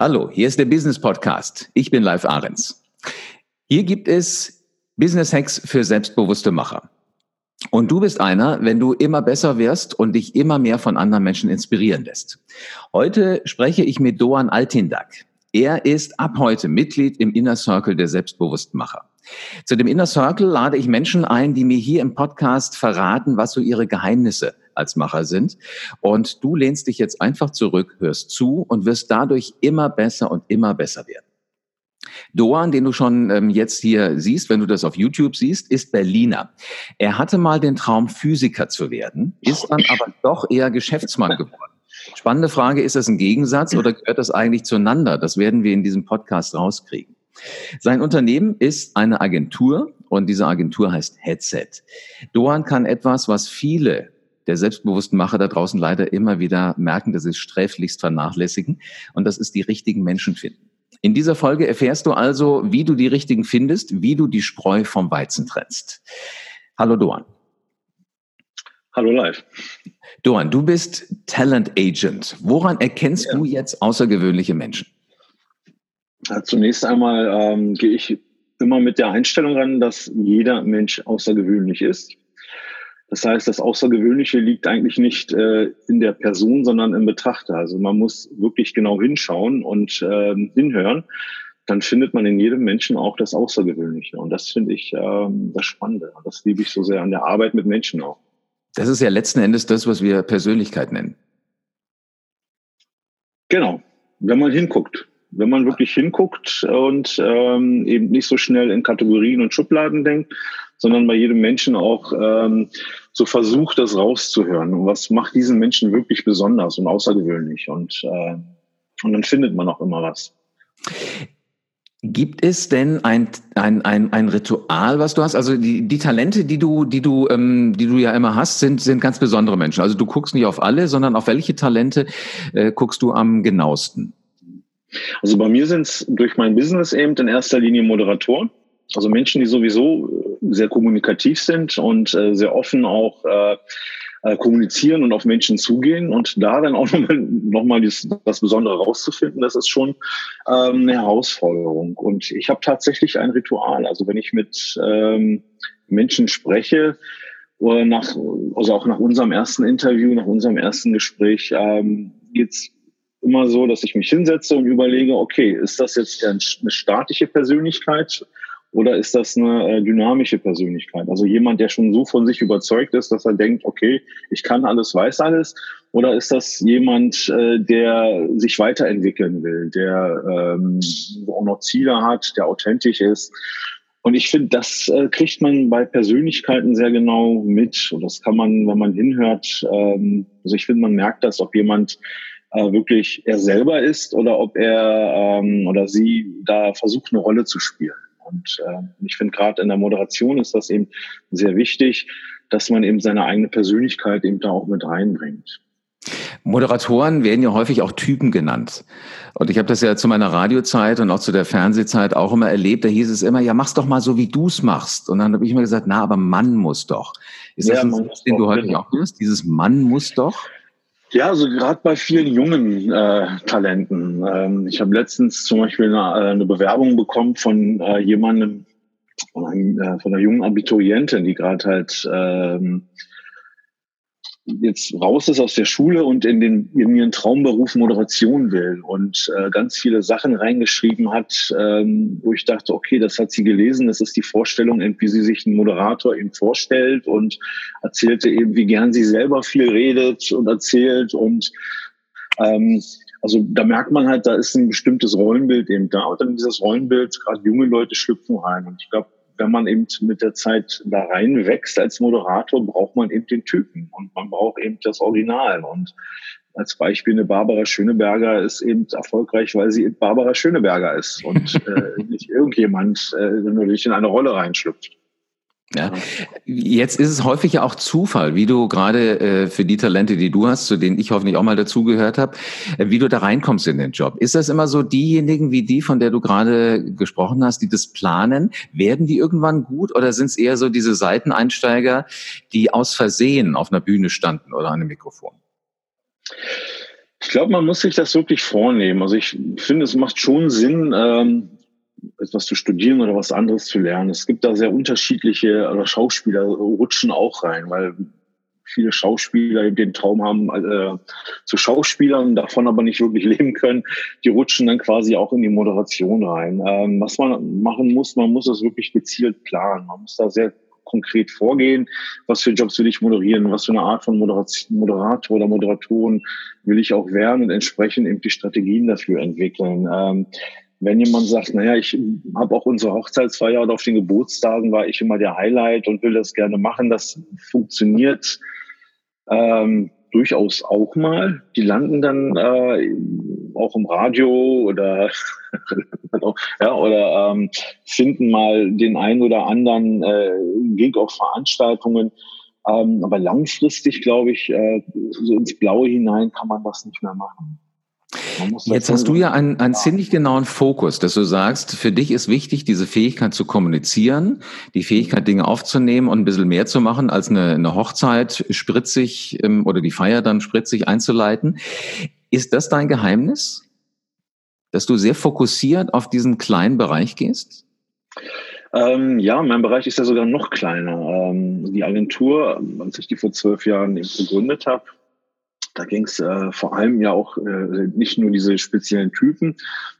Hallo, hier ist der Business Podcast. Ich bin Live Ahrens. Hier gibt es Business Hacks für selbstbewusste Macher. Und du bist einer, wenn du immer besser wirst und dich immer mehr von anderen Menschen inspirieren lässt. Heute spreche ich mit Doan Altindak. Er ist ab heute Mitglied im Inner Circle der selbstbewussten Macher. Zu dem Inner Circle lade ich Menschen ein, die mir hier im Podcast verraten, was so ihre Geheimnisse als Macher sind. Und du lehnst dich jetzt einfach zurück, hörst zu und wirst dadurch immer besser und immer besser werden. Doan, den du schon ähm, jetzt hier siehst, wenn du das auf YouTube siehst, ist Berliner. Er hatte mal den Traum, Physiker zu werden, ist dann aber doch eher Geschäftsmann geworden. Spannende Frage, ist das ein Gegensatz oder gehört das eigentlich zueinander? Das werden wir in diesem Podcast rauskriegen. Sein Unternehmen ist eine Agentur und diese Agentur heißt Headset. Doan kann etwas, was viele der selbstbewussten Macher da draußen leider immer wieder merken, dass sie es sträflichst vernachlässigen. Und das ist die richtigen Menschen finden. In dieser Folge erfährst du also, wie du die richtigen findest, wie du die Spreu vom Weizen trennst. Hallo Doan. Hallo live. Doan, du bist Talent Agent. Woran erkennst ja. du jetzt außergewöhnliche Menschen? Zunächst einmal ähm, gehe ich immer mit der Einstellung ran, dass jeder Mensch außergewöhnlich ist. Das heißt, das Außergewöhnliche liegt eigentlich nicht äh, in der Person, sondern im Betrachter. Also man muss wirklich genau hinschauen und äh, hinhören. Dann findet man in jedem Menschen auch das Außergewöhnliche. Und das finde ich äh, das Spannende. Das liebe ich so sehr an der Arbeit mit Menschen auch. Das ist ja letzten Endes das, was wir Persönlichkeit nennen. Genau, wenn man hinguckt. Wenn man wirklich hinguckt und ähm, eben nicht so schnell in Kategorien und Schubladen denkt, sondern bei jedem Menschen auch ähm, so versucht, das rauszuhören. Und was macht diesen Menschen wirklich besonders und außergewöhnlich? Und, äh, und dann findet man auch immer was. Gibt es denn ein, ein, ein, ein Ritual, was du hast? Also die, die Talente, die du, die du, ähm, die du ja immer hast, sind, sind ganz besondere Menschen. Also du guckst nicht auf alle, sondern auf welche Talente äh, guckst du am genauesten? Also bei mir sind es durch mein Business eben in erster Linie Moderatoren. Also Menschen, die sowieso äh, sehr kommunikativ sind und äh, sehr offen auch äh, äh, kommunizieren und auf Menschen zugehen und da dann auch nochmal noch mal das, Besondere rauszufinden, das ist schon ähm, eine Herausforderung. Und ich habe tatsächlich ein Ritual. Also wenn ich mit ähm, Menschen spreche, oder nach, also auch nach unserem ersten Interview, nach unserem ersten Gespräch, ähm, geht's immer so, dass ich mich hinsetze und überlege, okay, ist das jetzt eine statische Persönlichkeit oder ist das eine äh, dynamische Persönlichkeit? Also jemand, der schon so von sich überzeugt ist, dass er denkt, okay, ich kann alles, weiß alles. Oder ist das jemand, äh, der sich weiterentwickeln will, der ähm, auch noch Ziele hat, der authentisch ist? Und ich finde, das äh, kriegt man bei Persönlichkeiten sehr genau mit. Und das kann man, wenn man hinhört, ähm, also ich finde, man merkt das, ob jemand äh, wirklich er selber ist oder ob er ähm, oder sie da versucht, eine Rolle zu spielen. Und äh, ich finde gerade in der Moderation ist das eben sehr wichtig, dass man eben seine eigene Persönlichkeit eben da auch mit reinbringt. Moderatoren werden ja häufig auch Typen genannt. Und ich habe das ja zu meiner Radiozeit und auch zu der Fernsehzeit auch immer erlebt. Da hieß es immer, ja, mach's doch mal so, wie du's machst. Und dann habe ich immer gesagt, na, aber Mann muss doch. Ist das ja, ein Satz, den du heute genau. auch hörst? Dieses Mann muss doch? Ja, also gerade bei vielen jungen äh, Talenten. Ähm, ich habe letztens zum Beispiel eine, äh, eine Bewerbung bekommen von äh, jemandem, von, einem, äh, von einer jungen Abiturientin, die gerade halt ähm, jetzt raus ist aus der Schule und in, den, in ihren Traumberuf Moderation will und äh, ganz viele Sachen reingeschrieben hat, ähm, wo ich dachte, okay, das hat sie gelesen, das ist die Vorstellung, wie sie sich einen Moderator eben vorstellt und erzählte eben, wie gern sie selber viel redet und erzählt und ähm, also da merkt man halt, da ist ein bestimmtes Rollenbild eben da und dann dieses Rollenbild, gerade junge Leute schlüpfen rein und ich glaube, wenn man eben mit der Zeit da reinwächst als Moderator, braucht man eben den Typen und man braucht eben das Original. Und als Beispiel eine Barbara Schöneberger ist eben erfolgreich, weil sie Barbara Schöneberger ist und äh, nicht irgendjemand, äh, nur durch in eine Rolle reinschlüpft. Ja. Jetzt ist es häufig ja auch Zufall, wie du gerade äh, für die Talente, die du hast, zu denen ich hoffentlich auch mal dazugehört habe, äh, wie du da reinkommst in den Job. Ist das immer so diejenigen wie die, von der du gerade gesprochen hast, die das planen? Werden die irgendwann gut oder sind es eher so diese Seiteneinsteiger, die aus Versehen auf einer Bühne standen oder an einem Mikrofon? Ich glaube, man muss sich das wirklich vornehmen. Also ich finde, es macht schon Sinn, ähm, etwas zu studieren oder was anderes zu lernen. Es gibt da sehr unterschiedliche, oder Schauspieler rutschen auch rein, weil viele Schauspieler den Traum haben, äh, zu Schauspielern, davon aber nicht wirklich leben können, die rutschen dann quasi auch in die Moderation rein. Ähm, was man machen muss, man muss das wirklich gezielt planen. Man muss da sehr konkret vorgehen, was für Jobs will ich moderieren, was für eine Art von Moderation, Moderator oder Moderatoren will ich auch werden und entsprechend eben die Strategien dafür entwickeln. Ähm, wenn jemand sagt, naja, ich habe auch unsere Hochzeitsfeier oder auf den Geburtstagen war ich immer der Highlight und will das gerne machen, das funktioniert ähm, durchaus auch mal. Die landen dann äh, auch im Radio oder ja, oder ähm, finden mal den einen oder anderen äh, Gig auf Veranstaltungen. Ähm, aber langfristig, glaube ich, äh, so ins Blaue hinein kann man das nicht mehr machen. Jetzt hast du ja einen, einen ziemlich genauen Fokus, dass du sagst, für dich ist wichtig, diese Fähigkeit zu kommunizieren, die Fähigkeit, Dinge aufzunehmen und ein bisschen mehr zu machen, als eine, eine Hochzeit spritzig ähm, oder die Feier dann spritzig einzuleiten. Ist das dein Geheimnis? Dass du sehr fokussiert auf diesen kleinen Bereich gehst? Ähm, ja, mein Bereich ist ja sogar noch kleiner. Ähm, die Agentur, als ich die vor zwölf Jahren gegründet habe, da ging es äh, vor allem ja auch äh, nicht nur diese speziellen Typen,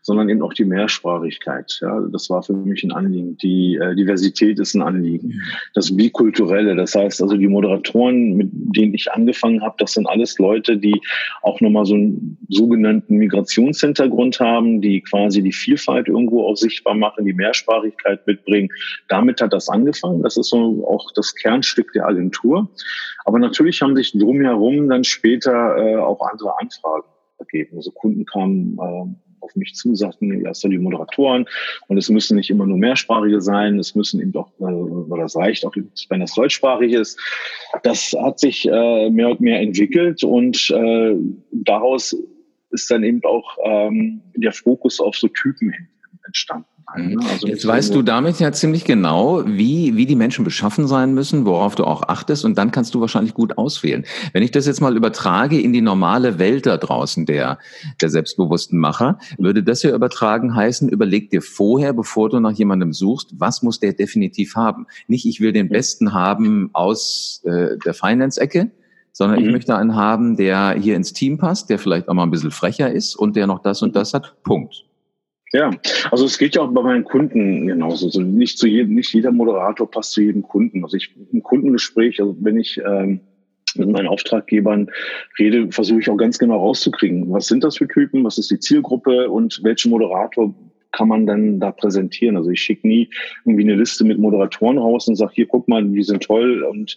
sondern eben auch die Mehrsprachigkeit. Ja, das war für mich ein Anliegen. Die äh, Diversität ist ein Anliegen. Das Bikulturelle, das heißt also die Moderatoren, mit denen ich angefangen habe, das sind alles Leute, die auch nochmal so einen sogenannten Migrationshintergrund haben, die quasi die Vielfalt irgendwo auch sichtbar machen, die Mehrsprachigkeit mitbringen. Damit hat das angefangen. Das ist so auch das Kernstück der Agentur. Aber natürlich haben sich drumherum dann später äh, auch andere Anfragen ergeben. Also Kunden kamen äh, auf mich zu, sagten, erst die Moderatoren und es müssen nicht immer nur mehrsprachige sein, es müssen eben doch, äh, oder es reicht auch, wenn das deutschsprachig ist. Das hat sich äh, mehr und mehr entwickelt und äh, daraus ist dann eben auch ähm, der Fokus auf so Typen entstanden sein. Ne? Also Jetzt weißt du damit ja ziemlich genau, wie, wie die Menschen beschaffen sein müssen, worauf du auch achtest und dann kannst du wahrscheinlich gut auswählen. Wenn ich das jetzt mal übertrage in die normale Welt da draußen der, der selbstbewussten Macher, würde das ja übertragen heißen, überleg dir vorher, bevor du nach jemandem suchst, was muss der definitiv haben. Nicht, ich will den Besten haben aus äh, der Finance-Ecke, sondern mhm. ich möchte einen haben, der hier ins Team passt, der vielleicht auch mal ein bisschen frecher ist und der noch das und das hat. Punkt. Ja, also es geht ja auch bei meinen Kunden genauso. Also nicht zu jedem, nicht jeder Moderator passt zu jedem Kunden. Also ich im Kundengespräch, also wenn ich ähm, mit meinen Auftraggebern rede, versuche ich auch ganz genau rauszukriegen, was sind das für Typen, was ist die Zielgruppe und welchen Moderator kann man dann da präsentieren. Also ich schicke nie irgendwie eine Liste mit Moderatoren raus und sage, hier, guck mal, die sind toll. Und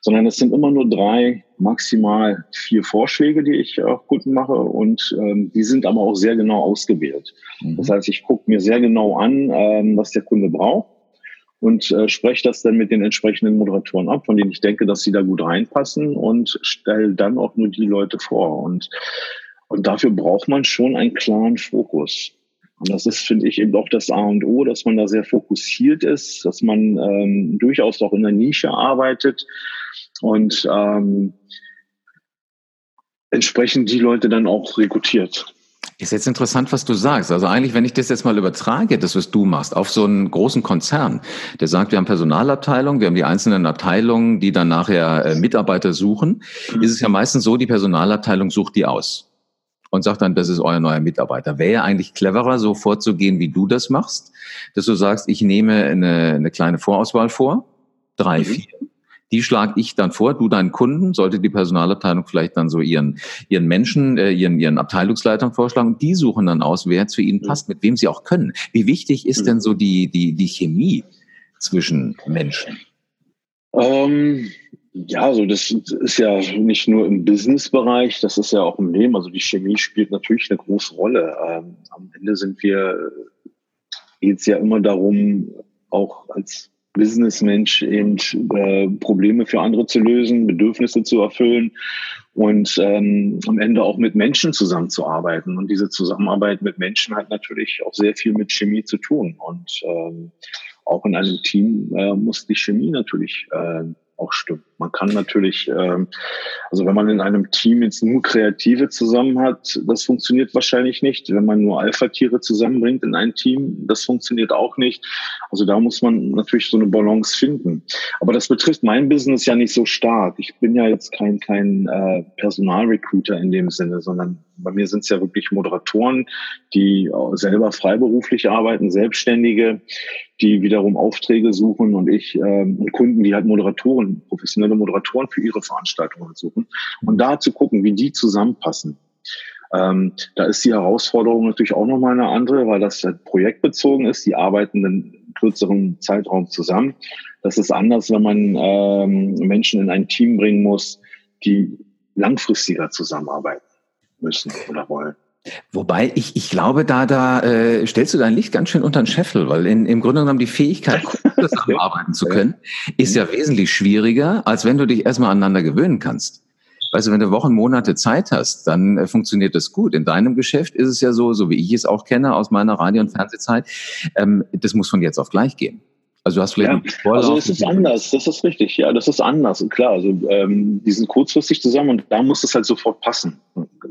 sondern es sind immer nur drei, maximal vier Vorschläge, die ich auch Kunden mache. Und ähm, die sind aber auch sehr genau ausgewählt. Mhm. Das heißt, ich gucke mir sehr genau an, ähm, was der Kunde braucht und äh, spreche das dann mit den entsprechenden Moderatoren ab, von denen ich denke, dass sie da gut reinpassen und stelle dann auch nur die Leute vor. Und, und dafür braucht man schon einen klaren Fokus. Und das ist, finde ich, eben auch das A und O, dass man da sehr fokussiert ist, dass man ähm, durchaus auch in der Nische arbeitet und ähm, entsprechend die Leute dann auch rekrutiert. Ist jetzt interessant, was du sagst. Also eigentlich, wenn ich das jetzt mal übertrage, das, was du machst, auf so einen großen Konzern, der sagt, wir haben Personalabteilung, wir haben die einzelnen Abteilungen, die dann nachher äh, Mitarbeiter suchen, mhm. ist es ja meistens so, die Personalabteilung sucht die aus und sagt dann, das ist euer neuer Mitarbeiter. Wäre ja eigentlich cleverer, so vorzugehen, wie du das machst, dass du sagst, ich nehme eine, eine kleine Vorauswahl vor, drei, mhm. vier. Die schlage ich dann vor, du deinen Kunden, sollte die Personalabteilung vielleicht dann so ihren, ihren Menschen, äh, ihren, ihren Abteilungsleitern vorschlagen. Die suchen dann aus, wer zu ihnen mhm. passt, mit wem sie auch können. Wie wichtig ist mhm. denn so die, die, die Chemie zwischen Menschen? Ähm, ja, also das ist ja nicht nur im Business-Bereich, das ist ja auch im Leben. Also die Chemie spielt natürlich eine große Rolle. Ähm, am Ende sind wir, geht es ja immer darum, auch als Businessmensch eben äh, Probleme für andere zu lösen, Bedürfnisse zu erfüllen und ähm, am Ende auch mit Menschen zusammenzuarbeiten. Und diese Zusammenarbeit mit Menschen hat natürlich auch sehr viel mit Chemie zu tun. Und ähm, auch in einem Team äh, muss die Chemie natürlich äh, auch stimmen. Man kann natürlich, ähm, also wenn man in einem Team jetzt nur Kreative zusammen hat, das funktioniert wahrscheinlich nicht. Wenn man nur Alpha-Tiere zusammenbringt in ein Team, das funktioniert auch nicht. Also da muss man natürlich so eine Balance finden. Aber das betrifft mein Business ja nicht so stark. Ich bin ja jetzt kein, kein äh, Personalrecruiter in dem Sinne, sondern bei mir sind es ja wirklich Moderatoren, die selber freiberuflich arbeiten, Selbstständige, die wiederum Aufträge suchen und ich ähm, und Kunden, die halt Moderatoren, professionelle Moderatoren für ihre Veranstaltungen suchen. Und da zu gucken, wie die zusammenpassen. Ähm, da ist die Herausforderung natürlich auch nochmal eine andere, weil das halt projektbezogen ist. Die arbeiten einen kürzeren Zeitraum zusammen. Das ist anders, wenn man ähm, Menschen in ein Team bringen muss, die langfristiger zusammenarbeiten müssen oder wollen. Wobei ich, ich glaube, da, da äh, stellst du dein Licht ganz schön unter den Scheffel, weil in, im Grunde genommen die Fähigkeit, zusammenarbeiten zu können, ist ja wesentlich schwieriger, als wenn du dich erstmal aneinander gewöhnen kannst. Weißt du, wenn du Wochen, Monate Zeit hast, dann äh, funktioniert das gut. In deinem Geschäft ist es ja so, so wie ich es auch kenne aus meiner Radio- und Fernsehzeit, ähm, das muss von jetzt auf gleich gehen. Also du hast vielleicht ja, Also es ist anders, das ist richtig, ja, das ist anders. Und klar, also ähm, die sind kurzfristig zusammen und da muss es halt sofort passen,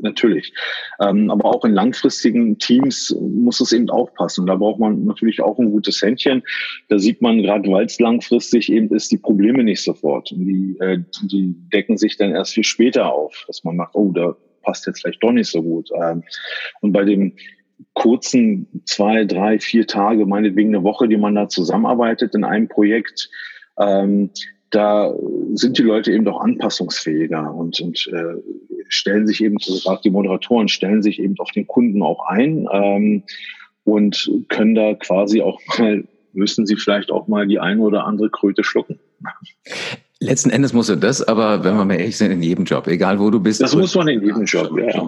natürlich. Ähm, aber auch in langfristigen Teams muss es eben auch passen. Da braucht man natürlich auch ein gutes Händchen. Da sieht man gerade, weil es langfristig eben ist, die Probleme nicht sofort. Und die, äh, die decken sich dann erst viel später auf, dass man macht, oh, da passt jetzt vielleicht doch nicht so gut. Ähm, und bei dem kurzen zwei, drei, vier Tage, meinetwegen eine Woche, die man da zusammenarbeitet in einem Projekt, ähm, da sind die Leute eben doch anpassungsfähiger und, und äh, stellen sich eben, gerade die Moderatoren stellen sich eben auf den Kunden auch ein ähm, und können da quasi auch mal, müssen sie vielleicht auch mal die eine oder andere Kröte schlucken. Letzten Endes musst du das, aber wenn wir mal ehrlich sind, in jedem Job, egal wo du bist. Das muss man in jedem Job, ja.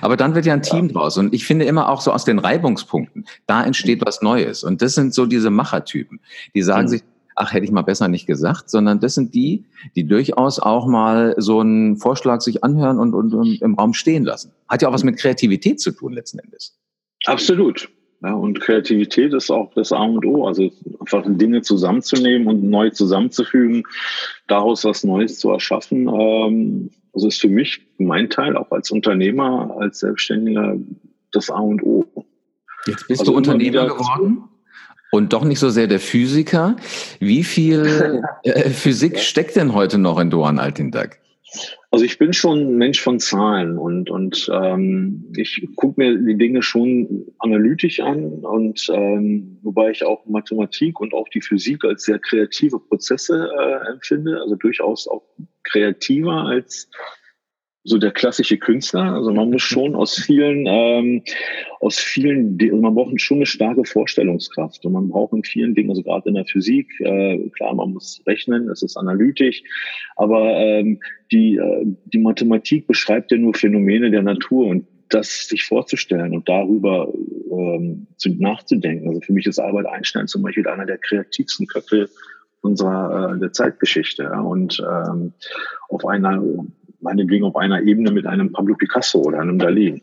Aber dann wird ja ein Team ja. draus. Und ich finde immer auch so aus den Reibungspunkten, da entsteht was Neues. Und das sind so diese Machertypen, die sagen mhm. sich, ach, hätte ich mal besser nicht gesagt, sondern das sind die, die durchaus auch mal so einen Vorschlag sich anhören und, und, und im Raum stehen lassen. Hat ja auch was mit Kreativität zu tun, letzten Endes. Absolut. Ja, und Kreativität ist auch das A und O. Also einfach Dinge zusammenzunehmen und neu zusammenzufügen, daraus was Neues zu erschaffen. Ähm, also ist für mich mein Teil auch als Unternehmer, als Selbstständiger das A und O. Jetzt bist also du Unternehmer geworden und doch nicht so sehr der Physiker. Wie viel äh, Physik steckt denn heute noch in Doan Altindag? Also ich bin schon ein Mensch von Zahlen und, und ähm, ich gucke mir die Dinge schon analytisch an und ähm, wobei ich auch Mathematik und auch die Physik als sehr kreative Prozesse äh, empfinde, also durchaus auch kreativer als so der klassische Künstler. Also man muss schon aus vielen, ähm, aus vielen, also man braucht schon eine starke Vorstellungskraft und man braucht in vielen Dingen, also gerade in der Physik, äh, klar, man muss rechnen, es ist analytisch, aber ähm, die, äh, die Mathematik beschreibt ja nur Phänomene der Natur und das sich vorzustellen und darüber ähm, zu, nachzudenken. Also für mich ist Albert Einstein zum Beispiel einer der kreativsten Köpfe unserer äh, der Zeitgeschichte ja, und ähm, auf einer meinetwegen auf einer Ebene mit einem Pablo Picasso oder einem Dalí.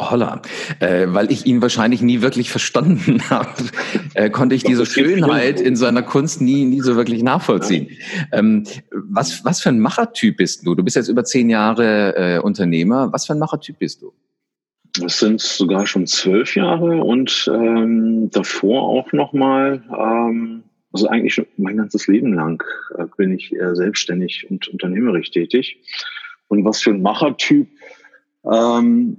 Holla, äh, weil ich ihn wahrscheinlich nie wirklich verstanden habe, äh, konnte ich diese Schönheit in seiner Kunst nie, nie so wirklich nachvollziehen. Ähm, was, was für ein Machertyp bist du? Du bist jetzt über zehn Jahre äh, Unternehmer. Was für ein Machertyp bist du? Das sind sogar schon zwölf Jahre und ähm, davor auch nochmal ähm, also eigentlich mein ganzes Leben lang äh, bin ich eher selbstständig und unternehmerisch tätig. Und was für ein Machertyp. Ähm,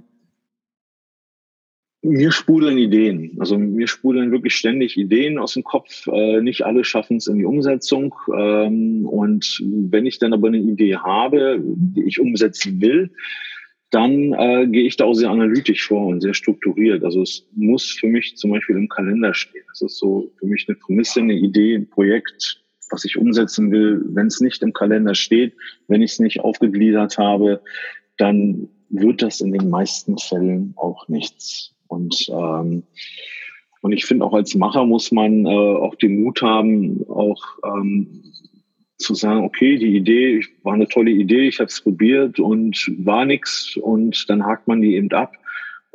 mir sprudeln Ideen. Also mir sprudeln wirklich ständig Ideen aus dem Kopf. Äh, nicht alle schaffen es in die Umsetzung. Ähm, und wenn ich dann aber eine Idee habe, die ich umsetzen will, dann äh, gehe ich da auch sehr analytisch vor und sehr strukturiert. Also es muss für mich zum Beispiel im Kalender stehen. Das ist so für mich eine Prämisse, eine Idee, ein Projekt, was ich umsetzen will. Wenn es nicht im Kalender steht, wenn ich es nicht aufgegliedert habe, dann wird das in den meisten Fällen auch nichts. Und ähm, und ich finde auch als Macher muss man äh, auch den Mut haben, auch ähm, zu sagen, okay, die Idee war eine tolle Idee, ich habe es probiert und war nix und dann hakt man die eben ab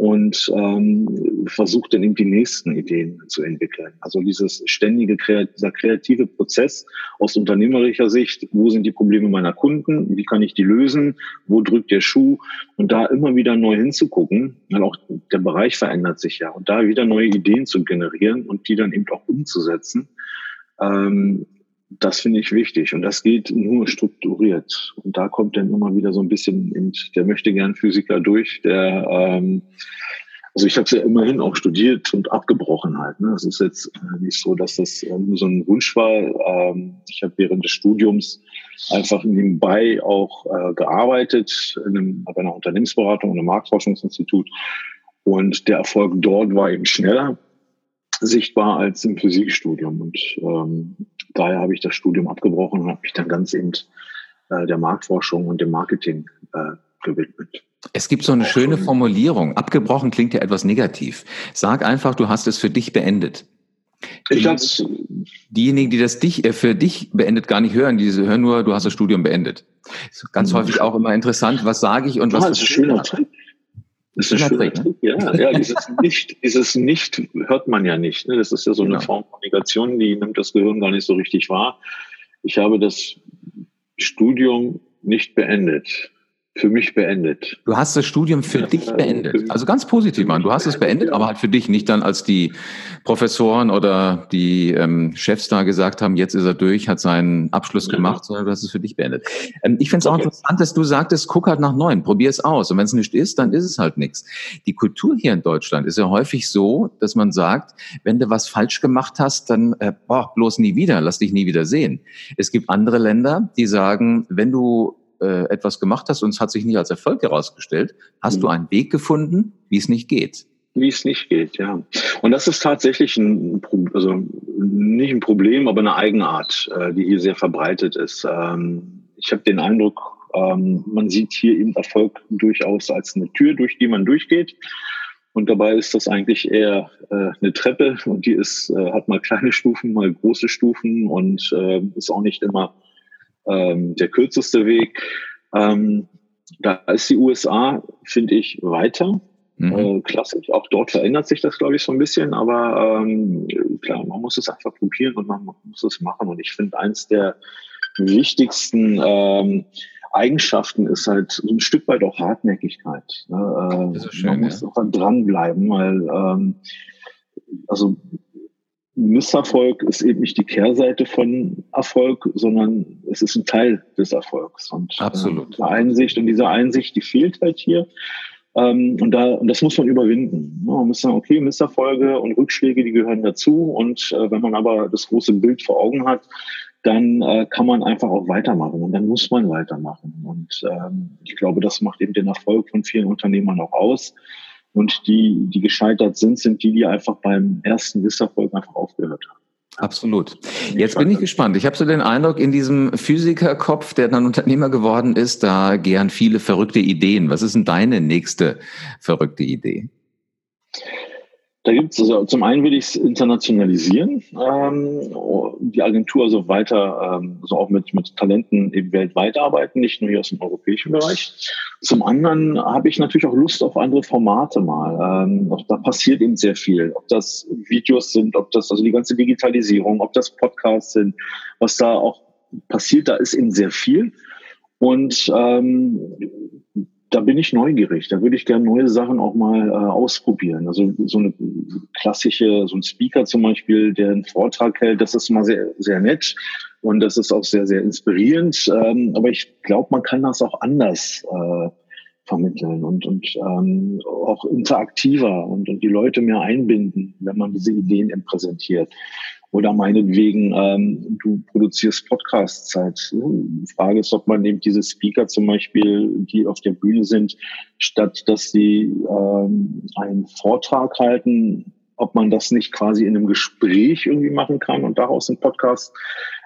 und ähm, versucht dann eben die nächsten Ideen zu entwickeln. Also dieses ständige, dieser kreative Prozess aus unternehmerischer Sicht, wo sind die Probleme meiner Kunden, wie kann ich die lösen, wo drückt der Schuh und da immer wieder neu hinzugucken, weil auch der Bereich verändert sich ja und da wieder neue Ideen zu generieren und die dann eben auch umzusetzen. Ähm, das finde ich wichtig und das geht nur strukturiert. Und da kommt dann immer wieder so ein bisschen, der möchte gern Physiker durch, der ähm, also ich habe es ja immerhin auch studiert und abgebrochen halt. Ne? Es ist jetzt nicht so, dass das nur so ein Wunsch war. Ähm, ich habe während des Studiums einfach nebenbei auch äh, gearbeitet in einem, bei einer Unternehmensberatung, einem Marktforschungsinstitut. Und der Erfolg dort war eben schneller sichtbar als im Physikstudium. Und ähm, daher habe ich das Studium abgebrochen und habe mich dann ganz eben äh, der Marktforschung und dem Marketing äh, gewidmet. Es gibt so eine schöne Formulierung. Abgebrochen klingt ja etwas negativ. Sag einfach, du hast es für dich beendet. Ich hab's Diejenigen, die das dich, äh, für dich beendet gar nicht hören, die hören nur, du hast das Studium beendet. Ganz häufig auch immer interessant, was sage ich und was. Ah, das ist ein schöner Trick. Das ist ein schöner Trick, ne? Ja, ja dieses Nicht, dieses Nicht hört man ja nicht. Ne? Das ist ja so eine genau. Form von Negation, die nimmt das Gehirn gar nicht so richtig wahr. Ich habe das Studium nicht beendet für mich beendet. Du hast das Studium für ja, dich beendet. Also ganz positiv, Mann. Du hast es beendet, ja. aber halt für dich, nicht dann als die Professoren oder die ähm, Chefs da gesagt haben, jetzt ist er durch, hat seinen Abschluss ja. gemacht, sondern du hast es für dich beendet. Ähm, ich finde es auch okay. interessant, dass du sagtest, guck halt nach neuen, probier es aus. Und wenn es nicht ist, dann ist es halt nichts. Die Kultur hier in Deutschland ist ja häufig so, dass man sagt, wenn du was falsch gemacht hast, dann äh, boah, bloß nie wieder, lass dich nie wieder sehen. Es gibt andere Länder, die sagen, wenn du äh, etwas gemacht hast und es hat sich nicht als Erfolg herausgestellt, hast mhm. du einen Weg gefunden, wie es nicht geht. Wie es nicht geht, ja. Und das ist tatsächlich ein, also nicht ein Problem, aber eine Eigenart, äh, die hier sehr verbreitet ist. Ähm, ich habe den Eindruck, ähm, man sieht hier eben Erfolg durchaus als eine Tür, durch die man durchgeht. Und dabei ist das eigentlich eher äh, eine Treppe und die ist, äh, hat mal kleine Stufen, mal große Stufen und äh, ist auch nicht immer ähm, der kürzeste Weg. Ähm, da ist die USA, finde ich, weiter. Mhm. Äh, klassisch. Auch dort verändert sich das, glaube ich, so ein bisschen. Aber ähm, klar, man muss es einfach probieren und man muss es machen. Und ich finde, eins der wichtigsten ähm, Eigenschaften ist halt so ein Stück weit auch Hartnäckigkeit. Ne? Äh, schön, man muss ja. auch dranbleiben, weil ähm, also Misserfolg ist eben nicht die Kehrseite von Erfolg, sondern es ist ein Teil des Erfolgs. Und äh, Absolut. Äh, Einsicht und diese Einsicht, die fehlt halt hier. Ähm, und, da, und das muss man überwinden. Ja, man muss sagen, okay, Misserfolge und Rückschläge, die gehören dazu. Und äh, wenn man aber das große Bild vor Augen hat, dann äh, kann man einfach auch weitermachen und dann muss man weitermachen. Und ähm, ich glaube, das macht eben den Erfolg von vielen Unternehmern auch aus. Und die, die gescheitert sind, sind die, die einfach beim ersten Misserfolg einfach aufgehört haben. Absolut. Jetzt bin ich gespannt. Ich habe so den Eindruck, in diesem Physikerkopf, der dann Unternehmer geworden ist, da gern viele verrückte Ideen. Was ist denn deine nächste verrückte Idee? Da gibt es also zum einen will ich es internationalisieren, ähm, die Agentur also weiter, ähm, also auch mit, mit Talenten eben weltweit arbeiten, nicht nur hier aus dem europäischen Bereich. Zum anderen habe ich natürlich auch Lust auf andere Formate mal. Ähm, da passiert eben sehr viel. Ob das Videos sind, ob das also die ganze Digitalisierung, ob das Podcasts sind, was da auch passiert, da ist eben sehr viel. Und ähm, da bin ich neugierig. Da würde ich gerne neue Sachen auch mal äh, ausprobieren. Also so eine klassische, so ein Speaker zum Beispiel, der einen Vortrag hält, das ist mal sehr, sehr nett und das ist auch sehr, sehr inspirierend. Ähm, aber ich glaube, man kann das auch anders äh, vermitteln und, und ähm, auch interaktiver und, und die Leute mehr einbinden, wenn man diese Ideen eben präsentiert. Oder meinetwegen, ähm, du produzierst Podcast-Zeit. Die Frage ist, ob man eben diese Speaker zum Beispiel, die auf der Bühne sind, statt dass sie ähm, einen Vortrag halten, ob man das nicht quasi in einem Gespräch irgendwie machen kann und daraus einen Podcast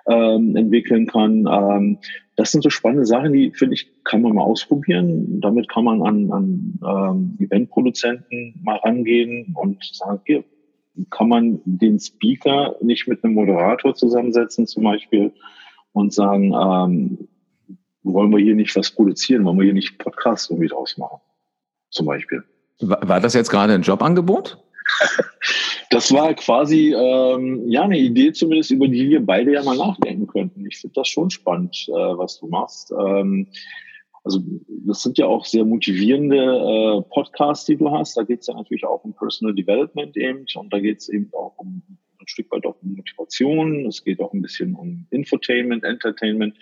ähm, entwickeln kann. Ähm, das sind so spannende Sachen, die, finde ich, kann man mal ausprobieren. Damit kann man an, an ähm, Eventproduzenten mal rangehen und sagen, hier, kann man den Speaker nicht mit einem Moderator zusammensetzen zum Beispiel und sagen, ähm, wollen wir hier nicht was produzieren, wollen wir hier nicht Podcast irgendwie draus machen, zum Beispiel. War, war das jetzt gerade ein Jobangebot? das war quasi ähm, ja eine Idee zumindest, über die wir beide ja mal nachdenken könnten. Ich finde das schon spannend, äh, was du machst. Ähm, also das sind ja auch sehr motivierende äh, Podcasts, die du hast. Da geht es ja natürlich auch um Personal Development eben und da geht es eben auch um ein Stück weit auch um Motivation. Es geht auch ein bisschen um Infotainment, Entertainment.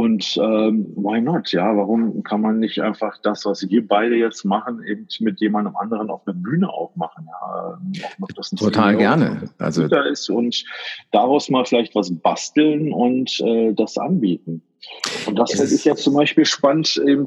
Und ähm, why not? Ja, warum kann man nicht einfach das, was wir beide jetzt machen, eben mit jemandem anderen auf der Bühne auch machen? Ja, auch das Total gerne. Also ist und daraus mal vielleicht was basteln und äh, das anbieten. Und das finde ich jetzt zum Beispiel spannend, eben,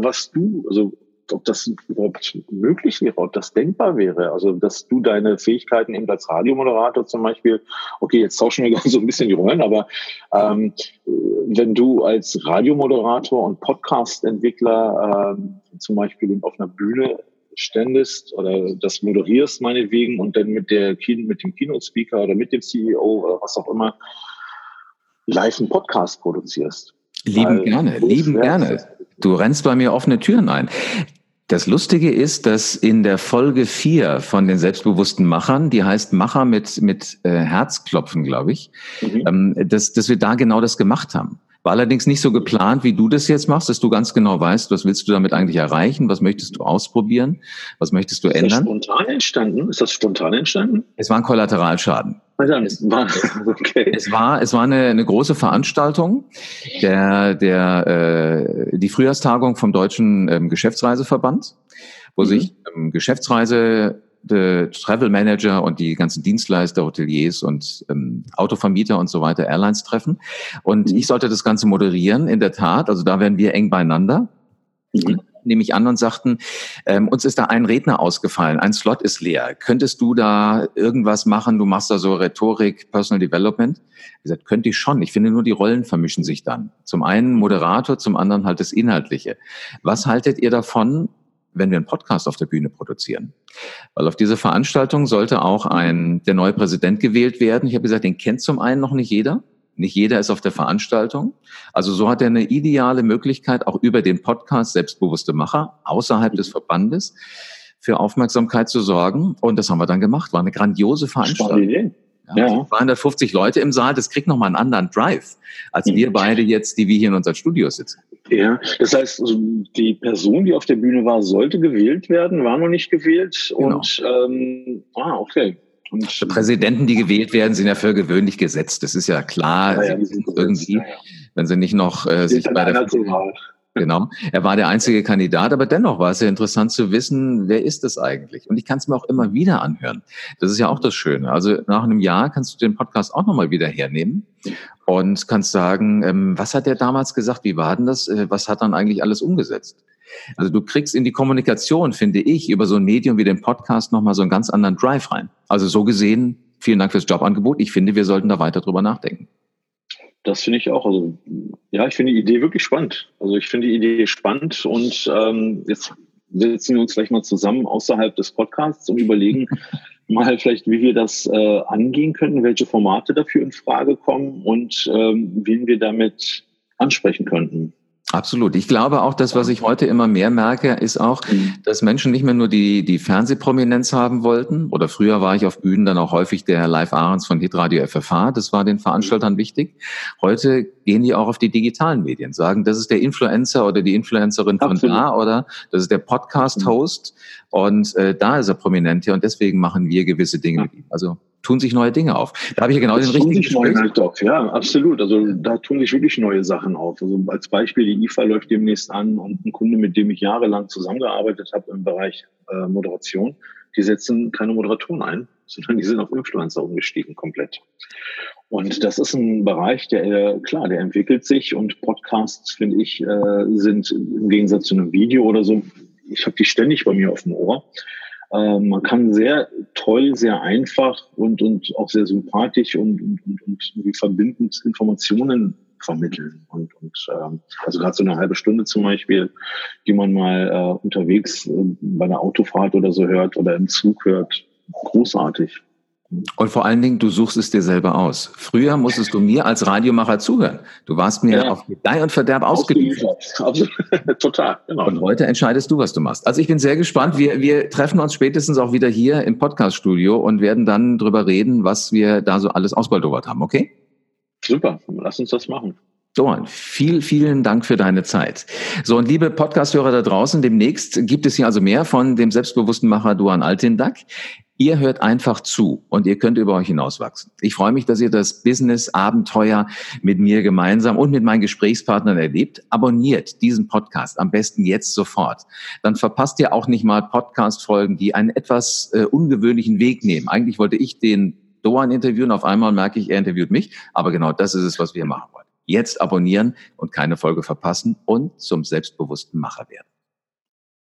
was du, also ob das überhaupt möglich wäre, ob das denkbar wäre. Also, dass du deine Fähigkeiten eben als Radiomoderator zum Beispiel, okay, jetzt tauschen wir so ein bisschen die Rollen, aber ähm, wenn du als Radiomoderator und Podcast-Entwickler ähm, zum Beispiel auf einer Bühne ständest oder das moderierst meinetwegen und dann mit der mit dem Keynote-Speaker oder mit dem CEO oder was auch immer live einen Podcast produzierst. Lieben gerne, lieben gerne. Du rennst bei mir offene Türen ein. Das Lustige ist, dass in der Folge vier von den selbstbewussten Machern, die heißt Macher mit, mit äh, Herzklopfen, glaube ich, mhm. ähm, dass, dass wir da genau das gemacht haben. War allerdings nicht so geplant, wie du das jetzt machst, dass du ganz genau weißt, was willst du damit eigentlich erreichen, was möchtest du ausprobieren, was möchtest du ist ändern. Ist das spontan entstanden? Ist das spontan entstanden? Es war ein Kollateralschaden. Es war, okay. es war, es war eine, eine große Veranstaltung, der, der, äh, die Frühjahrstagung vom Deutschen ähm, Geschäftsreiseverband, wo mhm. sich ähm, Geschäftsreise Travel Manager und die ganzen Dienstleister, Hoteliers und ähm, Autovermieter und so weiter, Airlines treffen. Und mhm. ich sollte das Ganze moderieren, in der Tat. Also da werden wir eng beieinander. Mhm. Nehme ich an und sagten, ähm, uns ist da ein Redner ausgefallen, ein Slot ist leer. Könntest du da irgendwas machen? Du machst da so Rhetorik, Personal Development. Ich gesagt, könnte ich schon. Ich finde nur, die Rollen vermischen sich dann. Zum einen Moderator, zum anderen halt das Inhaltliche. Was haltet ihr davon, wenn wir einen Podcast auf der Bühne produzieren. Weil auf diese Veranstaltung sollte auch ein, der neue Präsident gewählt werden. Ich habe gesagt, den kennt zum einen noch nicht jeder. Nicht jeder ist auf der Veranstaltung. Also so hat er eine ideale Möglichkeit, auch über den Podcast Selbstbewusste Macher außerhalb des Verbandes für Aufmerksamkeit zu sorgen. Und das haben wir dann gemacht. War eine grandiose Veranstaltung. Ja, ja. 250 Leute im Saal, das kriegt nochmal einen anderen Drive, als mhm. wir beide jetzt, die wir hier in unseren Studios sitzen. Ja, das heißt, also die Person, die auf der Bühne war, sollte gewählt werden, war noch nicht gewählt. Genau. Und ähm, ah, okay. Und, Präsidenten, die gewählt werden, sind ja für gewöhnlich gesetzt. Das ist ja klar. Ja, ja, irgendwie, wenn sie nicht noch äh, sich bei der Genau. Er war der einzige Kandidat, aber dennoch war es ja interessant zu wissen, wer ist es eigentlich? Und ich kann es mir auch immer wieder anhören. Das ist ja auch das Schöne. Also nach einem Jahr kannst du den Podcast auch nochmal wieder hernehmen und kannst sagen, ähm, was hat er damals gesagt? Wie war denn das? Äh, was hat dann eigentlich alles umgesetzt? Also du kriegst in die Kommunikation, finde ich, über so ein Medium wie den Podcast nochmal so einen ganz anderen Drive rein. Also so gesehen, vielen Dank fürs Jobangebot. Ich finde, wir sollten da weiter drüber nachdenken. Das finde ich auch. Also ja, ich finde die Idee wirklich spannend. Also ich finde die Idee spannend und ähm, jetzt setzen wir uns gleich mal zusammen außerhalb des Podcasts und überlegen mal vielleicht, wie wir das äh, angehen könnten, welche Formate dafür in Frage kommen und ähm, wen wir damit ansprechen könnten. Absolut. Ich glaube auch, das, was ich heute immer mehr merke, ist auch, dass Menschen nicht mehr nur die, die Fernsehprominenz haben wollten. Oder früher war ich auf Bühnen dann auch häufig der Live Ahrens von Hitradio FFH. Das war den Veranstaltern wichtig. Heute gehen die auch auf die digitalen Medien, sagen, das ist der Influencer oder die Influencerin von Absolut. da oder das ist der Podcast-Host. Und äh, da ist er prominent hier und deswegen machen wir gewisse Dinge mit ihm. Also tun sich neue Dinge auf. Da habe ich ja genau das den richtigen sich neue auf. Ja, absolut. Also da tun sich wirklich neue Sachen auf. Also als Beispiel, die IFA läuft demnächst an und ein Kunde, mit dem ich jahrelang zusammengearbeitet habe im Bereich äh, Moderation, die setzen keine Moderatoren ein, sondern die sind auf Influencer umgestiegen komplett. Und das ist ein Bereich, der, äh, klar, der entwickelt sich und Podcasts, finde ich, äh, sind im Gegensatz zu einem Video oder so, ich habe die ständig bei mir auf dem Ohr. Ähm, man kann sehr toll, sehr einfach und, und auch sehr sympathisch und, und, und, und irgendwie verbindend Informationen vermitteln. Und, und ähm, also gerade so eine halbe Stunde zum Beispiel, die man mal äh, unterwegs äh, bei einer Autofahrt oder so hört oder im Zug hört, großartig. Und vor allen Dingen, du suchst es dir selber aus. Früher musstest du mir als Radiomacher zuhören. Du warst mir ja. auf Gedeih und Verderb ausgeliefert. Total, genau. Und heute entscheidest du, was du machst. Also ich bin sehr gespannt. Wir, wir treffen uns spätestens auch wieder hier im Podcaststudio und werden dann drüber reden, was wir da so alles ausbaldowert haben, okay? Super, lass uns das machen. Doan, viel, vielen Dank für deine Zeit. So, und liebe Podcast-Hörer da draußen, demnächst gibt es hier also mehr von dem selbstbewussten Macher Duan Altindak. Ihr hört einfach zu und ihr könnt über euch hinauswachsen. Ich freue mich, dass ihr das Business-Abenteuer mit mir gemeinsam und mit meinen Gesprächspartnern erlebt. Abonniert diesen Podcast am besten jetzt sofort. Dann verpasst ihr auch nicht mal Podcast-Folgen, die einen etwas äh, ungewöhnlichen Weg nehmen. Eigentlich wollte ich den Doan interviewen, auf einmal merke ich, er interviewt mich. Aber genau das ist es, was wir machen wollen. Jetzt abonnieren und keine Folge verpassen und zum selbstbewussten Macher werden.